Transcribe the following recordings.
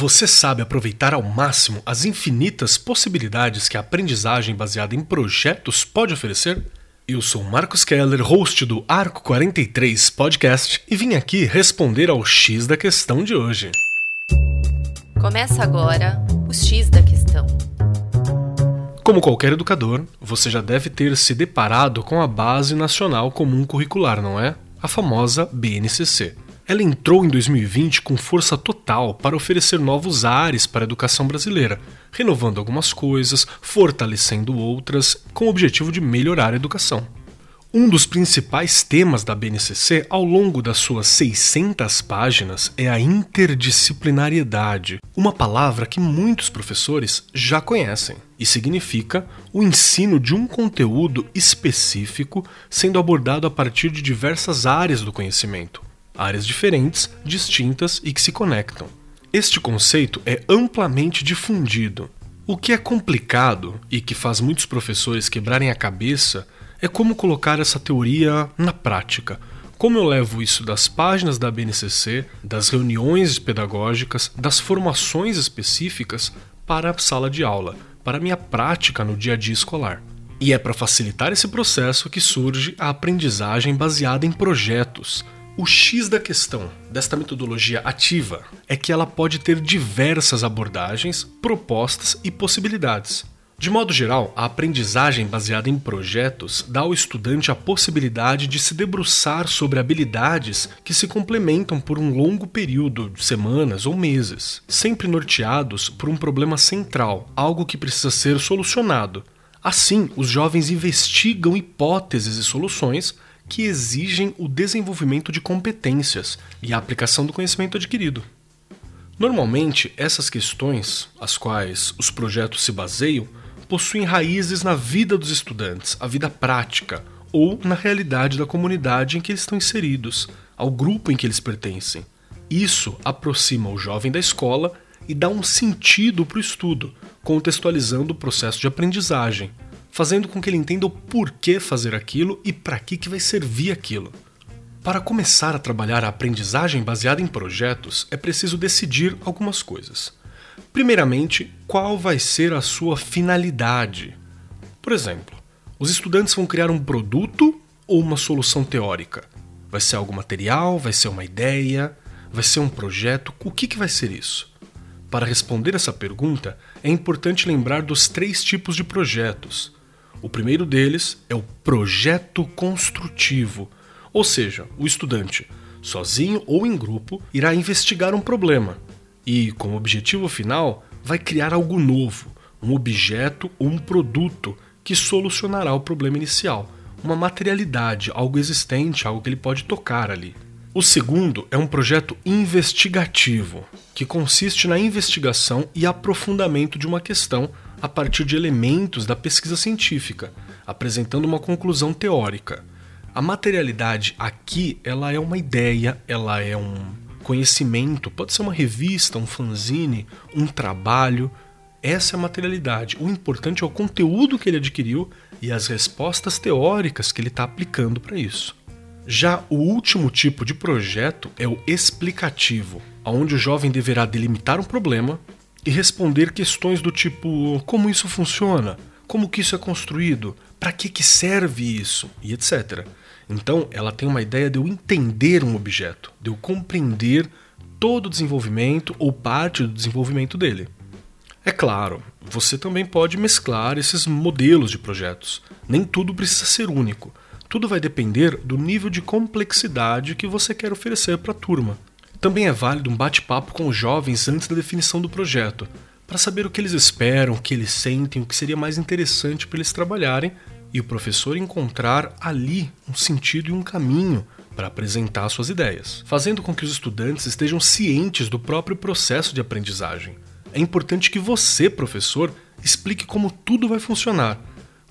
Você sabe aproveitar ao máximo as infinitas possibilidades que a aprendizagem baseada em projetos pode oferecer? Eu sou Marcos Keller, host do Arco 43 Podcast, e vim aqui responder ao X da questão de hoje. Começa agora o X da questão. Como qualquer educador, você já deve ter se deparado com a Base Nacional Comum Curricular, não é? A famosa BNCC. Ela entrou em 2020 com força total para oferecer novos ares para a educação brasileira, renovando algumas coisas, fortalecendo outras, com o objetivo de melhorar a educação. Um dos principais temas da BNCC ao longo das suas 600 páginas é a interdisciplinariedade, uma palavra que muitos professores já conhecem e significa o ensino de um conteúdo específico sendo abordado a partir de diversas áreas do conhecimento, áreas diferentes, distintas e que se conectam. Este conceito é amplamente difundido. O que é complicado e que faz muitos professores quebrarem a cabeça é como colocar essa teoria na prática. Como eu levo isso das páginas da BNCC, das reuniões pedagógicas, das formações específicas para a sala de aula, para a minha prática no dia a dia escolar. E é para facilitar esse processo que surge a aprendizagem baseada em projetos o X da questão desta metodologia ativa é que ela pode ter diversas abordagens, propostas e possibilidades. De modo geral, a aprendizagem baseada em projetos dá ao estudante a possibilidade de se debruçar sobre habilidades que se complementam por um longo período, semanas ou meses, sempre norteados por um problema central, algo que precisa ser solucionado. Assim, os jovens investigam hipóteses e soluções que exigem o desenvolvimento de competências e a aplicação do conhecimento adquirido. Normalmente, essas questões, as quais os projetos se baseiam, possuem raízes na vida dos estudantes, a vida prática, ou na realidade da comunidade em que eles estão inseridos, ao grupo em que eles pertencem. Isso aproxima o jovem da escola e dá um sentido para o estudo, contextualizando o processo de aprendizagem, fazendo com que ele entenda o porquê fazer aquilo e para que, que vai servir aquilo. Para começar a trabalhar a aprendizagem baseada em projetos, é preciso decidir algumas coisas. Primeiramente, qual vai ser a sua finalidade? Por exemplo, os estudantes vão criar um produto ou uma solução teórica? Vai ser algo material? Vai ser uma ideia? Vai ser um projeto? O que, que vai ser isso? Para responder essa pergunta, é importante lembrar dos três tipos de projetos: o primeiro deles é o projeto construtivo, ou seja, o estudante, sozinho ou em grupo, irá investigar um problema. E, como objetivo final, vai criar algo novo, um objeto ou um produto que solucionará o problema inicial, uma materialidade, algo existente, algo que ele pode tocar ali. O segundo é um projeto investigativo, que consiste na investigação e aprofundamento de uma questão a partir de elementos da pesquisa científica, apresentando uma conclusão teórica. A materialidade aqui, ela é uma ideia, ela é um conhecimento, pode ser uma revista, um fanzine, um trabalho. Essa é a materialidade. O importante é o conteúdo que ele adquiriu e as respostas teóricas que ele está aplicando para isso. Já o último tipo de projeto é o explicativo, onde o jovem deverá delimitar um problema, e responder questões do tipo como isso funciona, como que isso é construído, para que, que serve isso e etc. Então ela tem uma ideia de eu entender um objeto, de eu compreender todo o desenvolvimento ou parte do desenvolvimento dele. É claro, você também pode mesclar esses modelos de projetos. Nem tudo precisa ser único. Tudo vai depender do nível de complexidade que você quer oferecer para a turma. Também é válido um bate-papo com os jovens antes da definição do projeto, para saber o que eles esperam, o que eles sentem, o que seria mais interessante para eles trabalharem e o professor encontrar ali um sentido e um caminho para apresentar suas ideias, fazendo com que os estudantes estejam cientes do próprio processo de aprendizagem. É importante que você, professor, explique como tudo vai funcionar,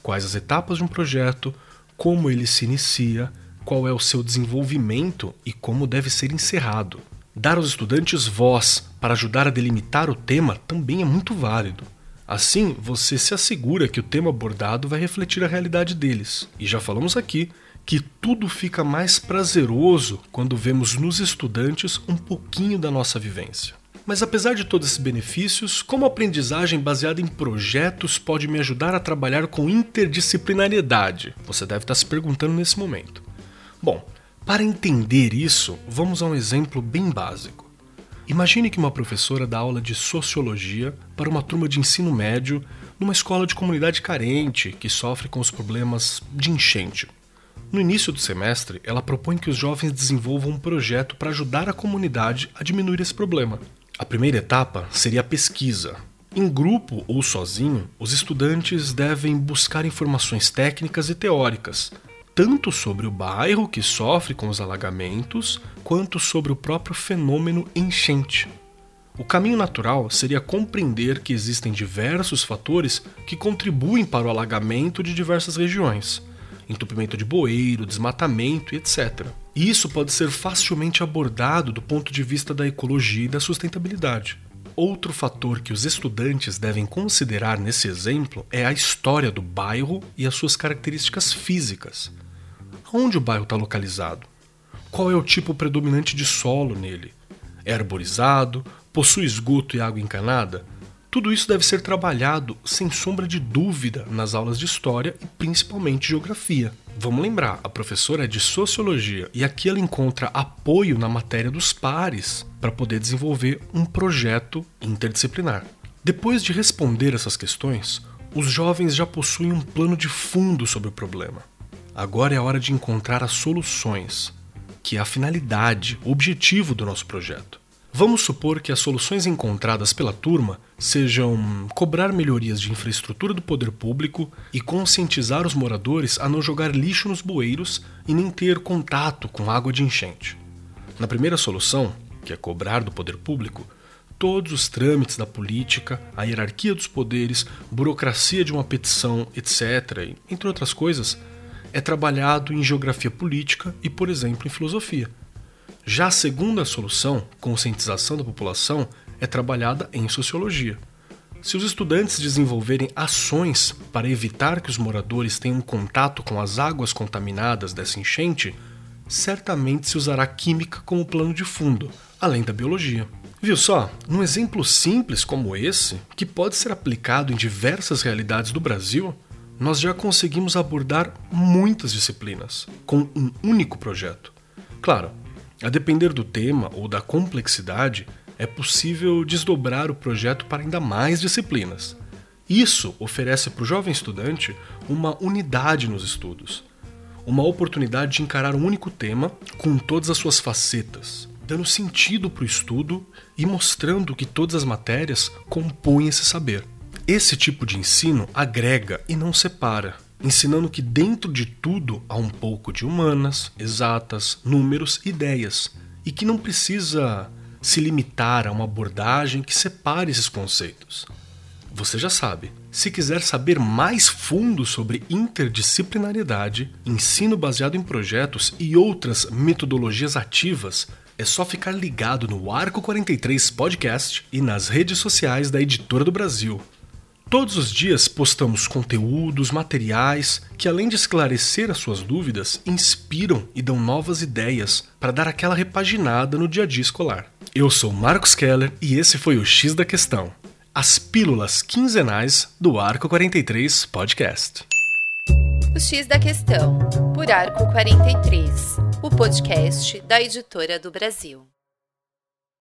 quais as etapas de um projeto, como ele se inicia, qual é o seu desenvolvimento e como deve ser encerrado. Dar aos estudantes voz para ajudar a delimitar o tema também é muito válido. Assim, você se assegura que o tema abordado vai refletir a realidade deles. E já falamos aqui que tudo fica mais prazeroso quando vemos nos estudantes um pouquinho da nossa vivência. Mas apesar de todos esses benefícios, como a aprendizagem baseada em projetos pode me ajudar a trabalhar com interdisciplinariedade? Você deve estar se perguntando nesse momento. Bom, para entender isso, vamos a um exemplo bem básico. Imagine que uma professora dá aula de sociologia para uma turma de ensino médio numa escola de comunidade carente que sofre com os problemas de enchente. No início do semestre, ela propõe que os jovens desenvolvam um projeto para ajudar a comunidade a diminuir esse problema. A primeira etapa seria a pesquisa. Em grupo ou sozinho, os estudantes devem buscar informações técnicas e teóricas, tanto sobre o bairro que sofre com os alagamentos, quanto sobre o próprio fenômeno enchente. O caminho natural seria compreender que existem diversos fatores que contribuem para o alagamento de diversas regiões entupimento de bueiro, desmatamento e etc. Isso pode ser facilmente abordado do ponto de vista da ecologia e da sustentabilidade. Outro fator que os estudantes devem considerar nesse exemplo é a história do bairro e as suas características físicas. Onde o bairro está localizado? Qual é o tipo predominante de solo nele? É arborizado? Possui esgoto e água encanada? Tudo isso deve ser trabalhado, sem sombra de dúvida, nas aulas de história e principalmente geografia. Vamos lembrar, a professora é de sociologia e aqui ela encontra apoio na matéria dos pares para poder desenvolver um projeto interdisciplinar. Depois de responder essas questões, os jovens já possuem um plano de fundo sobre o problema. Agora é a hora de encontrar as soluções, que é a finalidade, o objetivo do nosso projeto. Vamos supor que as soluções encontradas pela turma sejam cobrar melhorias de infraestrutura do poder público e conscientizar os moradores a não jogar lixo nos bueiros e nem ter contato com água de enchente. Na primeira solução, que é cobrar do poder público, todos os trâmites da política, a hierarquia dos poderes, burocracia de uma petição, etc., entre outras coisas, é trabalhado em geografia política e, por exemplo, em filosofia. Já a segunda solução, conscientização da população, é trabalhada em sociologia. Se os estudantes desenvolverem ações para evitar que os moradores tenham contato com as águas contaminadas dessa enchente, certamente se usará química como plano de fundo, além da biologia. Viu só? Num exemplo simples como esse, que pode ser aplicado em diversas realidades do Brasil, nós já conseguimos abordar muitas disciplinas com um único projeto. Claro, a depender do tema ou da complexidade, é possível desdobrar o projeto para ainda mais disciplinas. Isso oferece para o jovem estudante uma unidade nos estudos, uma oportunidade de encarar um único tema com todas as suas facetas, dando sentido para o estudo e mostrando que todas as matérias compõem esse saber. Esse tipo de ensino agrega e não separa, ensinando que dentro de tudo há um pouco de humanas, exatas, números, ideias, e que não precisa se limitar a uma abordagem que separe esses conceitos. Você já sabe. Se quiser saber mais fundo sobre interdisciplinariedade, ensino baseado em projetos e outras metodologias ativas, é só ficar ligado no Arco 43 Podcast e nas redes sociais da Editora do Brasil. Todos os dias postamos conteúdos, materiais que, além de esclarecer as suas dúvidas, inspiram e dão novas ideias para dar aquela repaginada no dia a dia escolar. Eu sou Marcos Keller e esse foi o X da Questão, as pílulas quinzenais do Arco 43 Podcast. O X da Questão, por Arco 43, o podcast da Editora do Brasil.